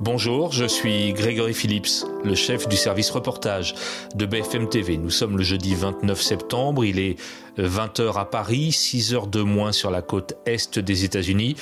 Bonjour, je suis Grégory Phillips, le chef du service reportage de BFM TV. Nous sommes le jeudi 29 septembre, il est 20h à Paris, 6h de moins sur la côte est des États-Unis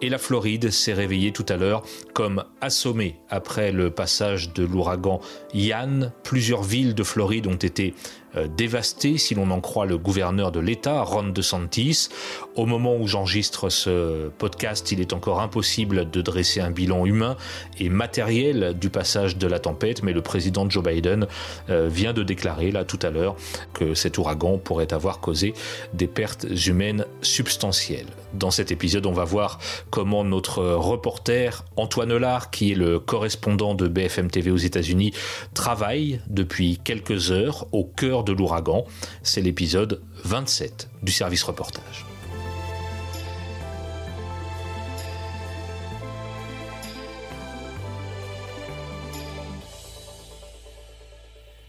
et la Floride s'est réveillée tout à l'heure comme assommée après le passage de l'ouragan Yann. Plusieurs villes de Floride ont été euh, dévasté, si l'on en croit le gouverneur de l'État, Ron DeSantis. Au moment où j'enregistre ce podcast, il est encore impossible de dresser un bilan humain et matériel du passage de la tempête, mais le président Joe Biden euh, vient de déclarer là tout à l'heure que cet ouragan pourrait avoir causé des pertes humaines substantielles. Dans cet épisode, on va voir comment notre reporter Antoine Lard, qui est le correspondant de BFM TV aux États-Unis, travaille depuis quelques heures au cœur de l'ouragan. C'est l'épisode 27 du service reportage.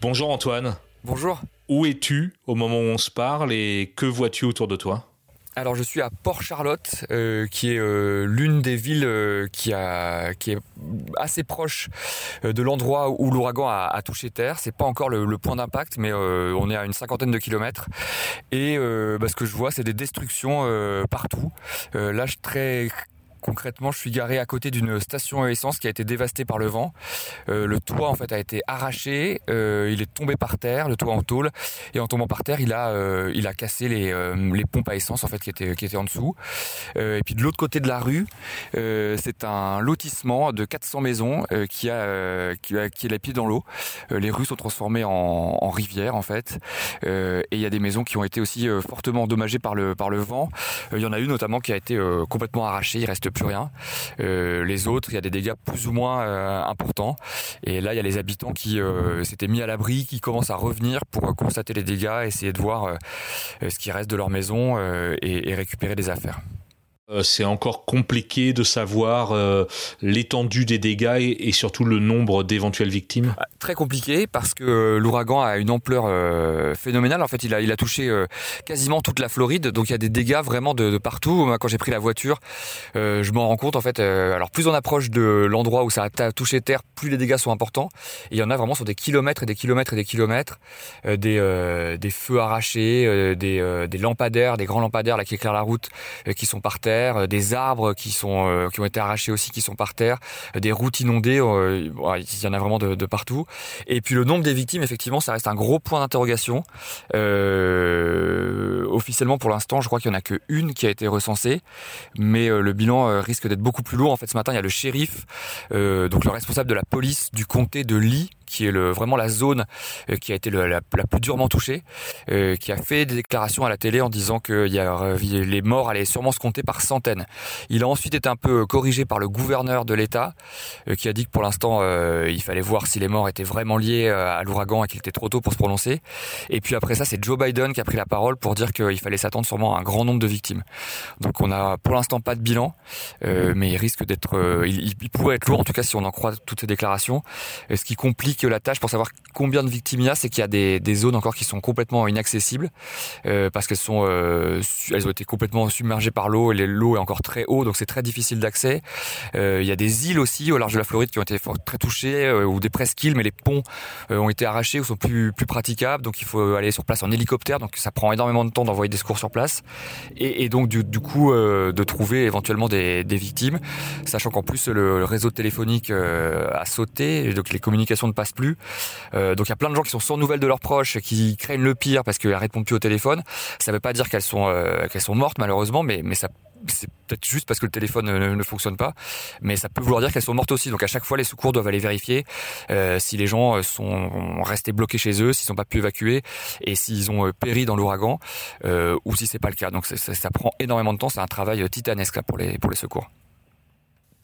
Bonjour Antoine. Bonjour. Où es-tu au moment où on se parle et que vois-tu autour de toi? Alors je suis à Port-Charlotte, euh, qui est euh, l'une des villes euh, qui, est assez proche de l'endroit où l'ouragan a, touché terre. C'est pas encore le, point d'impact, mais on est à une cinquantaine de kilomètres. Et bah, ce que je vois, c'est des destructions partout. là, je très Concrètement, je suis garé à côté d'une station essence qui a été dévastée par le vent. Euh, le toit en fait a été arraché, euh, il est tombé par terre, le toit en tôle, et en tombant par terre, il a euh, il a cassé les, pompes à essence en fait qui étaient qui étaient en dessous. et puis de l'autre côté de la rue, c'est un lotissement de 400 maisons qui a qui, a, qui est les pieds dans l'eau. les rues sont transformées en, en rivière en fait, et il y a des maisons qui ont été aussi fortement endommagées par le par le vent. Il y en a une notamment qui a été complètement arrachée. Il reste plus rien. Euh, les autres, il y a des dégâts plus ou moins euh, importants. Et là, il y a les habitants qui euh, s'étaient mis à l'abri, qui commencent à revenir pour constater les dégâts, essayer de voir ce qui reste de leur maison et récupérer des affaires. Euh, c'est encore compliqué de savoir euh, l'étendue des dégâts et, surtout le nombre d'éventuelles victimes ah, Très compliqué parce que l'ouragan a une ampleur euh, phénoménale. En fait, il a, touché quasiment toute la Floride, donc il y a des dégâts vraiment de, partout. Moi, quand j'ai pris la voiture, je m'en rends compte. En fait, alors plus on approche de l'endroit où ça a touché terre, plus les dégâts sont importants. Il y en a vraiment sur des kilomètres et des kilomètres et des kilomètres, des, feux arrachés, des, lampadaires, des grands lampadaires qui éclairent la route, qui sont par terre euh, des arbres euh, qui ont été arrachés aussi, qui sont par terre, euh, des routes inondées. il y en a vraiment de, partout. Et puis le nombre des victimes, effectivement, ça reste un gros point d'interrogation. officiellement, pour l'instant, je crois qu'il y en a que une qui a été recensée, mais le bilan risque d'être beaucoup plus lourd. En fait, ce matin, il y a le shérif, donc le responsable de la police du comté de Lee, qui est le, vraiment la zone euh, qui a été la, la, plus durement touchée, euh, qui a fait des déclarations à la télé en disant que y a, euh, les morts allaient sûrement se compter par centaines. Il a ensuite été un peu corrigé par le gouverneur de l'État, qui a dit que pour l'instant, il fallait voir si les morts étaient vraiment liés à l'ouragan et qu'il était trop tôt pour se prononcer. Et puis après ça, c'est Joe Biden qui a pris la parole pour dire qu'il fallait s'attendre sûrement à un grand nombre de victimes. Donc on a pour l'instant pas de bilan, mais il risque d'être, il, il, pourrait être lourd en tout cas si on en croit toutes ces déclarations, ce qui complique la tâche pour savoir combien de victimes il y a, c'est qu'il y a des, zones encore qui sont complètement inaccessibles euh, parce qu'elles sont, euh, elles ont été complètement submergées par l'eau et l'eau est encore très haut, donc c'est très difficile d'accès. Euh, il y a des îles aussi au large de la Floride qui ont été très touchées ou des presqu'îles, mais les ponts ont été arrachés ou sont plus plus praticables, donc il faut aller sur place en hélicoptère, donc ça prend énormément de temps d'envoyer des secours sur place et, donc du, coup de trouver éventuellement des, victimes, sachant qu'en plus le, réseau téléphonique a sauté, donc les communications ne passent plus. Euh, donc il y a plein de gens qui sont sans nouvelles de leurs proches, qui craignent le pire parce qu'elles répondent plus au téléphone. Ça veut pas dire qu'elles sont euh, qu'elles sont mortes malheureusement, mais mais ça c'est peut-être juste parce que le téléphone ne, fonctionne pas, mais ça peut vouloir dire qu'elles sont mortes aussi. Donc à chaque fois, les secours doivent aller vérifier euh, si les gens sont restés bloqués chez eux, s'ils n'ont pas pu évacuer et s'ils ont péri dans l'ouragan ou si c'est pas le cas. Donc ça, ça, prend énormément de temps. C'est un travail titanesque là, pour les pour les secours.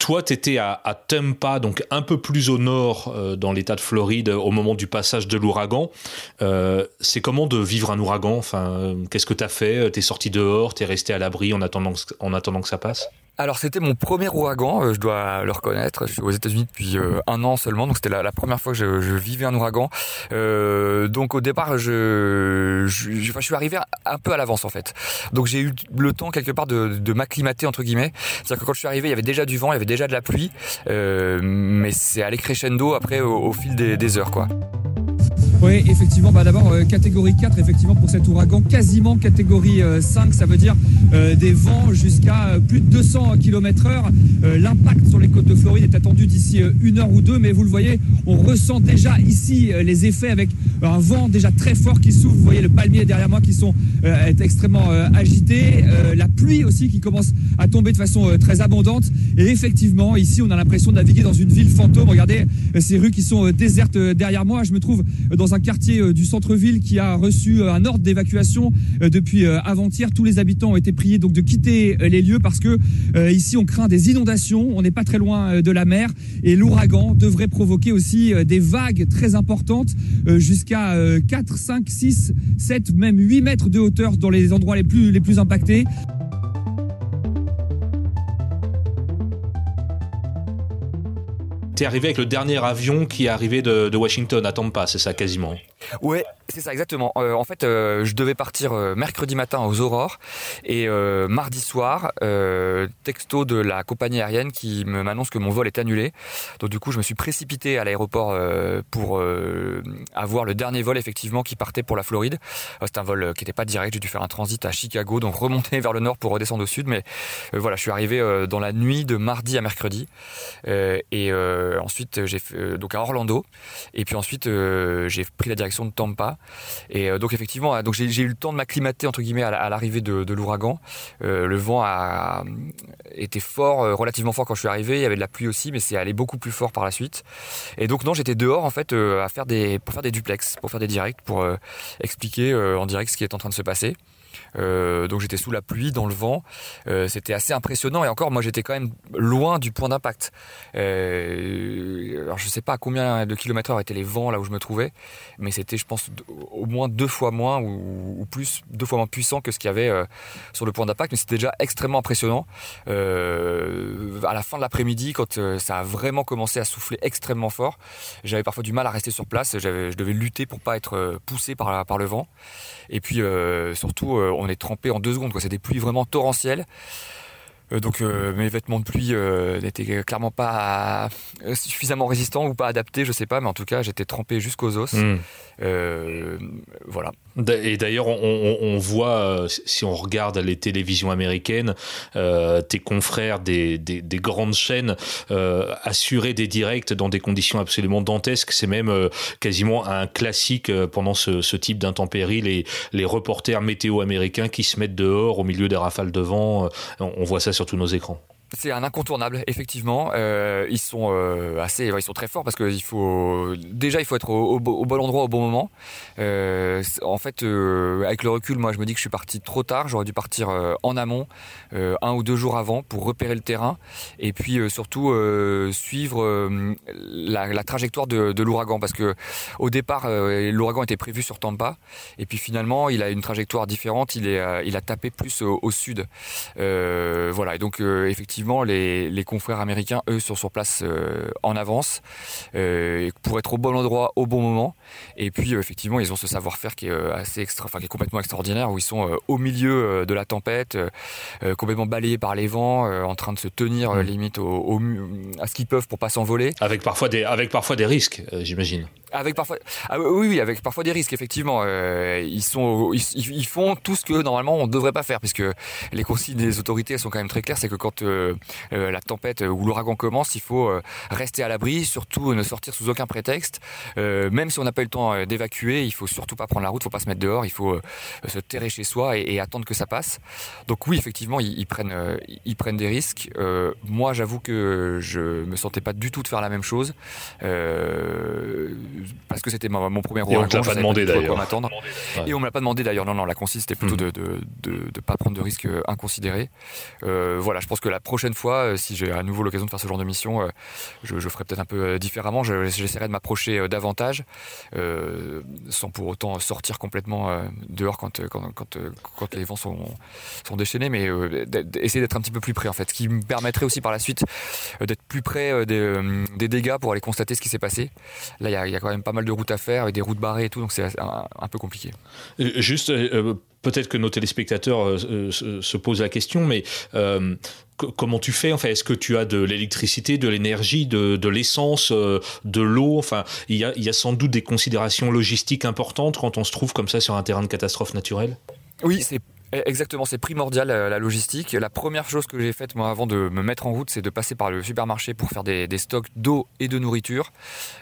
Toi, tu étais à, Tampa, donc un peu plus au nord euh, dans l'État de Floride, au moment du passage de l'ouragan. Euh, c'est comment de vivre un ouragan? Enfin, qu'est-ce que tu as fait? Tu es sorti dehors, tu es resté à l'abri en attendant, en attendant que ça passe? Alors c'était mon premier ouragan, euh, je dois le reconnaître. Je suis aux États-Unis depuis euh, un an seulement, donc c'était la, première fois que je, vivais un ouragan. Euh, donc au départ, je, je, je, suis arrivé un peu à l'avance en fait. Donc j'ai eu le temps quelque part de, m'acclimater entre guillemets. C'est-à-dire que quand je suis arrivé, il y avait déjà du vent, il y avait déjà de la pluie, euh, mais c'est allé crescendo après au, au fil des, des heures quoi. Oui, effectivement, bah d'abord euh, catégorie 4, effectivement pour cet ouragan, quasiment catégorie 5, euh, ça veut dire euh, des vents jusqu'à plus de 200 km heure. L'impact sur les côtes de Floride est attendu d'ici une heure ou deux, mais vous le voyez, on ressent déjà ici les effets avec un vent déjà très fort qui souffle. Vous voyez le palmier derrière moi qui sont extrêmement agités, la pluie aussi qui commence à tomber de façon très abondante. Et effectivement, ici, on a l'impression de naviguer dans une ville fantôme. Regardez ces rues qui sont désertes derrière moi. Je me trouve dans un quartier euh, du centre-ville qui a reçu euh, un ordre d'évacuation euh, depuis avant-hier. Tous les habitants ont été priés de quitter les lieux parce que ici on craint des inondations. On n'est pas très loin de la mer et l'ouragan devrait provoquer aussi des vagues très importantes jusqu'à 4, 5, 6, 7, même 8 mètres de hauteur dans les endroits les plus impactés. T'es arrivé avec le dernier avion qui est arrivé de, Washington à Tampa, c'est ça quasiment? Ouais, c'est ça exactement. Euh, en fait, euh, je devais partir euh, mercredi matin aux Aurores et mardi soir, texto de la compagnie aérienne qui m'annonce que mon vol est annulé. Donc du coup, je me suis précipité à l'aéroport pour avoir le dernier vol effectivement qui partait pour la Floride. C'est un vol qui n'était pas direct. J'ai dû faire un transit à Chicago, donc remonter vers le nord pour redescendre au sud. Mais voilà, je suis arrivé dans la nuit de mardi à mercredi et ensuite j'ai donc à Orlando et puis ensuite j'ai pris la direction de Tampa. Et euh, donc effectivement, donc j'ai eu le temps de m'acclimater entre guillemets à, l'arrivée de, l'ouragan. Euh, le vent a été fort, euh, relativement fort quand je suis arrivé. Il y avait de la pluie aussi, mais c'est allé beaucoup plus fort par la suite. Et donc non, j'étais dehors en fait à faire des pour faire des duplex, pour faire des directs, pour expliquer en direct ce qui est en train de se passer. Euh, donc j'étais sous la pluie, dans le vent. Euh, c'était assez impressionnant. Et encore, moi j'étais quand même loin du point d'impact. Euh, alors je sais pas à combien de kilomètres heure étaient les vents là où je me trouvais, mais c'était, je pense, au moins deux fois moins ou, plus, deux fois moins puissant que ce qu'il y avait sur le point d'impact. Mais c'était déjà extrêmement impressionnant. à la fin de l'après-midi, quand ça a vraiment commencé à souffler extrêmement fort, j'avais parfois du mal à rester sur place. Je devais lutter pour pas être poussé par, par le vent. Et puis surtout on est trempé en deux secondes. C'est des pluies vraiment torrentielles. Euh, donc euh, mes vêtements de pluie euh, n'étaient clairement pas suffisamment résistants ou pas adaptés, je sais pas, mais en tout cas j'étais trempé jusqu'aux os. Hmm. voilà. Et d'ailleurs, on, voit, si on regarde les télévisions américaines, tes confrères des, grandes chaînes assurer des directs dans des conditions absolument dantesques. C'est même quasiment un classique pendant ce, type d'intempéries. Les, les reporters météo américains qui se mettent dehors au milieu des rafales de vent. on voit ça sur tous nos écrans. C'est un incontournable, effectivement. Euh, ils sont euh, assez, très forts parce que il faut déjà il faut être au, bon endroit au bon moment. Euh, en fait, avec le recul, moi je me dis que je suis parti trop tard. J'aurais dû partir en amont, un ou deux jours avant, pour repérer le terrain et puis surtout suivre la, trajectoire de, l'ouragan parce que au départ l'ouragan était prévu sur Tampa et puis finalement il a une trajectoire différente. Il a tapé plus au, au sud. voilà et donc effectivement les, confrères américains, eux, sont sur place euh, en avance euh, pour être au bon endroit au bon moment. Et puis, euh, effectivement, ils ont ce savoir-faire qui est assez extra, enfin, qui est complètement extraordinaire, où ils sont au milieu de la tempête, complètement balayés par les vents, en train de se tenir mm. limite au, à ce qu'ils peuvent pour pas s'envoler. Avec parfois des, avec parfois des risques, j'imagine. Avec parfois, ah oui, oui, avec parfois des risques. Effectivement, euh, ils sont, ils, font tout ce que normalement on ne devrait pas faire, puisque les consignes des autorités sont quand même très claires. C'est que quand euh, euh, la tempête ou l'ouragan commence, il faut rester à l'abri, surtout ne sortir sous aucun prétexte. même si on n'a pas eu le temps d'évacuer, il faut surtout pas prendre la route, il faut pas se mettre dehors, il faut se terrer chez soi et, attendre que ça passe. Donc oui, effectivement, ils, prennent, ils prennent des risques. moi, j'avoue que je me sentais pas du tout de faire la même chose parce que c'était mon, premier ouragan. Et on t'a pas demandé d'ailleurs. Et on me l'a pas demandé d'ailleurs. Non, non, la consigne c'était plutôt hmm. de, de, de, pas prendre de risques inconsidérés. voilà, je pense que la prochaine fois, si j'ai à nouveau l'occasion de faire ce genre de mission, je, je ferai peut-être un peu différemment. J'essaierai de m'approcher davantage, sans pour autant sortir complètement dehors quand, quand, quand, quand, les vents sont, sont déchaînés, mais essayer d'être un petit peu plus près en fait, ce qui me permettrait aussi par la suite d'être plus près des, des dégâts pour aller constater ce qui s'est passé. Là, il y, a quand même pas mal de routes à faire, avec des routes barrées et tout, donc c'est un, peu compliqué. Euh, juste, euh, peut-être que nos téléspectateurs euh, se posent la question, mais comment tu fais Enfin, est-ce que tu as de l'électricité, de l'énergie, de, l'essence, de l'eau Enfin, il y, a, il y a sans doute des considérations logistiques importantes quand on se trouve comme ça sur un terrain de catastrophe naturelle? Oui, c'est exactement, c'est primordial euh, la logistique. La première chose que j'ai faite moi avant de me mettre en route, c'est de passer par le supermarché pour faire des, stocks d'eau et de nourriture.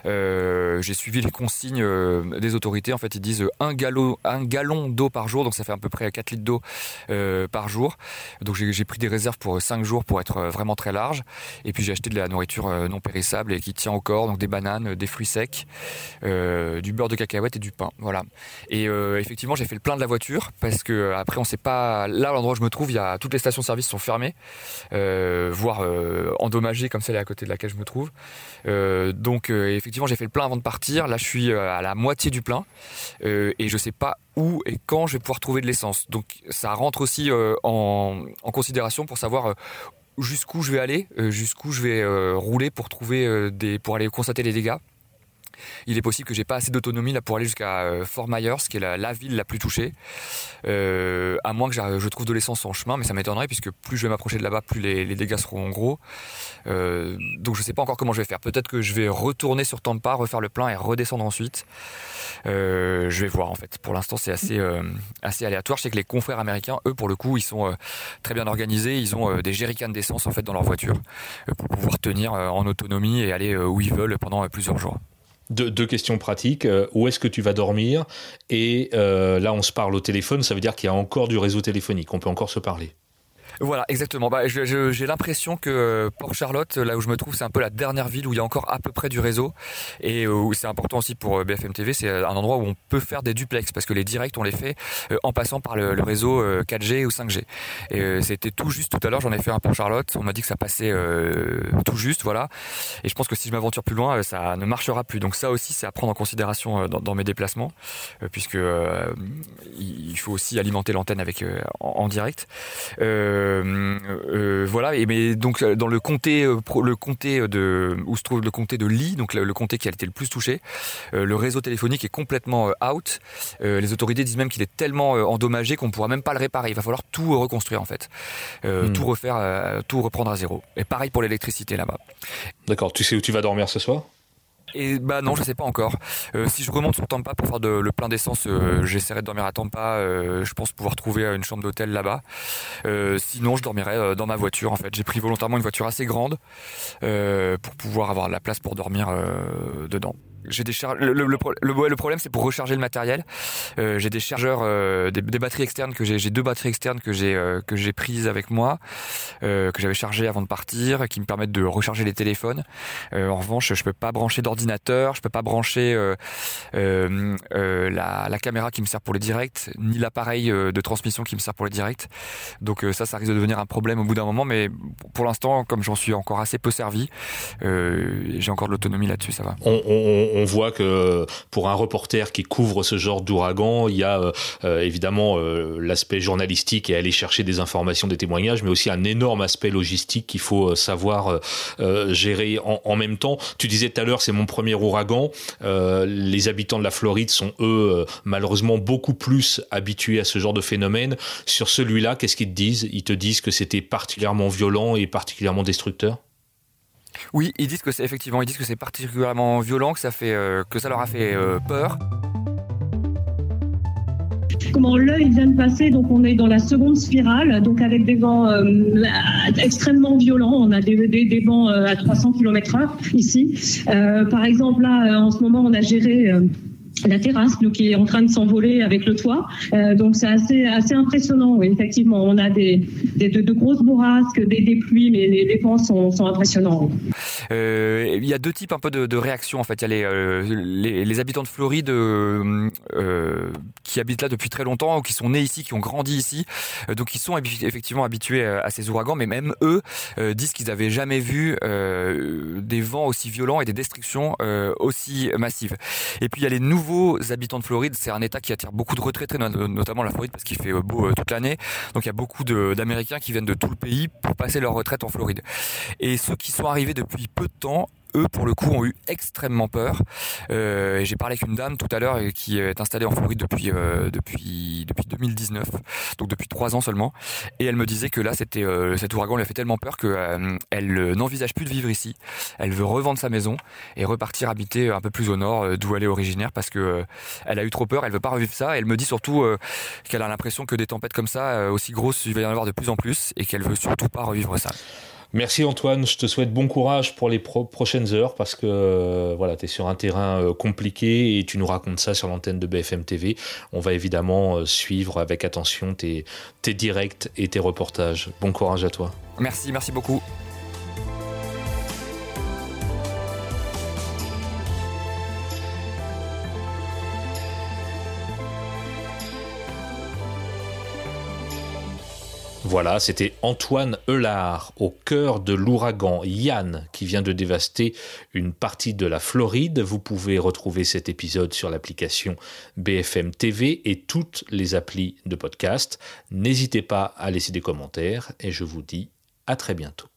Euh, j'ai suivi les consignes euh, des autorités. En fait, ils disent un, galon, un gallon d'eau par jour, donc ça fait à peu près 4 litres d'eau par jour. Donc j'ai pris des réserves pour 5 jours pour être vraiment très large. Et puis j'ai acheté de la nourriture non périssable et qui tient au corps, donc des bananes, des fruits secs, du beurre de cacahuète et du pain. Voilà. Et effectivement, j'ai fait le plein de la voiture parce que après on s'est pas là l'endroit où je me trouve. Il y a toutes les stations-service sont fermées, euh, voire euh, endommagées comme celle à côté de laquelle je me trouve. Euh, donc effectivement, j'ai fait le plein avant de partir. Là, je suis à la moitié du plein et je sais pas où et quand je vais pouvoir trouver de l'essence. Donc ça rentre aussi en, considération pour savoir jusqu'où je vais aller, jusqu'où je vais rouler pour trouver des, pour aller constater les dégâts. Il est possible que j'ai pas assez d'autonomie là pour aller jusqu'à euh, Fort Myers, qui est la, ville la plus touchée, euh, à moins que je trouve de l'essence en chemin, mais ça m'étonnerait puisque plus je vais m'approcher de là-bas, plus les, dégâts seront gros. Euh, donc je sais pas encore comment je vais faire. Peut-être que je vais retourner sur Tampa, refaire le plein et redescendre ensuite. je vais voir en fait. Pour l'instant, c'est assez assez aléatoire. Je sais que les confrères américains, eux, pour le coup, ils sont très bien organisés. Ils ont des jerrycans d'essence en fait dans leur voiture pour pouvoir tenir en autonomie et aller où ils veulent pendant plusieurs jours. Deux, questions pratiques. Euh, où est-ce que tu vas dormir? Et euh, là, on se parle au téléphone, ça veut dire qu'il y a encore du réseau téléphonique. On peut encore se parler. Voilà, exactement. Bah, j'ai l'impression que euh, Port Charlotte, là où je me trouve, c'est un peu la dernière ville où il y a encore à peu près du réseau. Et où c'est important aussi pour euh, BFM TV, c'est un endroit où on peut faire des duplex, parce que les directs, on les fait euh, en passant par le, réseau 4G ou 5G. Et c'était tout juste tout à l'heure, j'en ai fait un Port Charlotte, on m'a dit que ça passait tout juste, voilà. Et je pense que si je m'aventure plus loin, ça ne marchera plus. Donc ça aussi, c'est à prendre en considération dans, mes déplacements, puisque il faut aussi alimenter l'antenne avec en, direct. Euh, euh, voilà. Et mais donc euh, dans le comté, le comté de où se trouve le comté de Lee, donc le, comté qui a été le plus touché, le réseau téléphonique est complètement out. les autorités disent même qu'il est tellement endommagé qu'on pourra même pas le réparer. Il va falloir tout reconstruire en fait, hmm. tout refaire, tout reprendre à zéro. Et pareil pour l'électricité là-bas. D'accord. Tu sais où tu vas dormir ce soir? Et bah non, je sais pas encore. Euh, si je remonte sur Tampa pour faire le plein d'essence, euh, j'essaierai de dormir à Tampa. Euh, je pense pouvoir trouver une chambre d'hôtel là-bas. sinon, je dormirai dans ma voiture. En fait, j'ai pris volontairement une voiture assez grande pour pouvoir avoir la place pour dormir dedans j'ai des le, le, le, problème c'est pour recharger le matériel. Euh, j'ai des chargeurs, euh, des, batteries externes que j'ai, j'ai deux batteries externes que j'ai euh, que j'ai prises avec moi, que j'avais chargées avant de partir, qui me permettent de recharger les téléphones. en revanche, je peux pas brancher d'ordinateur, je peux pas brancher la, la, caméra qui me sert pour les directs, ni l'appareil de transmission qui me sert pour les directs. Donc ça, ça risque de devenir un problème au bout d'un moment, mais pour l'instant, comme j'en suis encore assez peu servi, j'ai encore de l'autonomie là-dessus, ça va. Voit que pour un reporter qui couvre ce genre d'ouragan, il y a euh, évidemment euh, l'aspect journalistique et aller chercher des informations, des témoignages, mais aussi un énorme aspect logistique qu'il faut euh, savoir gérer en, même temps. Tu disais tout à l'heure, c'est mon premier ouragan. les habitants de la Floride sont eux malheureusement beaucoup plus habitués à ce genre de phénomène. Sur celui-là, qu'est-ce qu'ils te disent? Ils te disent que c'était particulièrement violent et particulièrement destructeur? Oui, ils disent que c'est effectivement, ils disent que c'est particulièrement violent, que ça fait, euh, que ça leur a fait euh, peur. Comment l'œil vient de passer, donc on est dans la seconde spirale, donc avec des vents euh, extrêmement violents. On a des, des, vents à 300 km/h ici. par exemple, là, en ce moment, on a géré la terrasse donc, qui est en train de s'envoler avec le toit. Euh, donc c'est assez, assez impressionnant, effectivement. On a des, des de, grosses bourrasques, des, pluies, mais les, les vents sont, sont impressionnants. Euh, il y a deux types un peu de, réactions en fait. Il y a les, euh, les, habitants de Floride qui habitent là depuis très longtemps, qui sont nés ici, qui ont grandi ici, donc ils sont effectivement habitués à ces ouragans, mais même eux disent qu'ils n'avaient jamais vu des vents aussi violents et des destructions aussi massives. Et puis il y a les nouveaux habitants de Floride, c'est un État qui attire beaucoup de retraités, notamment la Floride, parce qu'il fait beau toute l'année. Donc il y a beaucoup d'Américains qui viennent de tout le pays pour passer leur retraite en Floride. Et ceux qui sont arrivés depuis peu de temps, eux, pour le coup, ont eu extrêmement peur. Euh, J'ai parlé avec une dame tout à l'heure euh, qui est installée en Floride depuis euh, depuis depuis 2019, donc depuis trois ans seulement, et elle me disait que là, c'était euh, cet ouragan lui a fait tellement peur que euh, elle n'envisage plus de vivre ici. Elle veut revendre sa maison et repartir habiter un peu plus au nord, d'où elle est originaire, parce que elle a eu trop peur. Elle veut pas revivre ça. Elle me dit surtout qu'elle a l'impression que des tempêtes comme ça, aussi grosses, il va y en avoir de plus en plus, et qu'elle veut surtout pas revivre ça. Merci Antoine, je te souhaite bon courage pour les pro prochaines heures parce que euh, voilà, tu es sur un terrain euh, compliqué et tu nous racontes ça sur l'antenne de BFM TV. On va évidemment euh, suivre avec attention tes, tes directs et tes reportages. Bon courage à toi. Merci, merci beaucoup. Voilà, c'était Antoine Eulard au cœur de l'ouragan Yann qui vient de dévaster une partie de la Floride. Vous pouvez retrouver cet épisode sur l'application BFM TV et toutes les applis de podcast. N'hésitez pas à laisser des commentaires et je vous dis à très bientôt.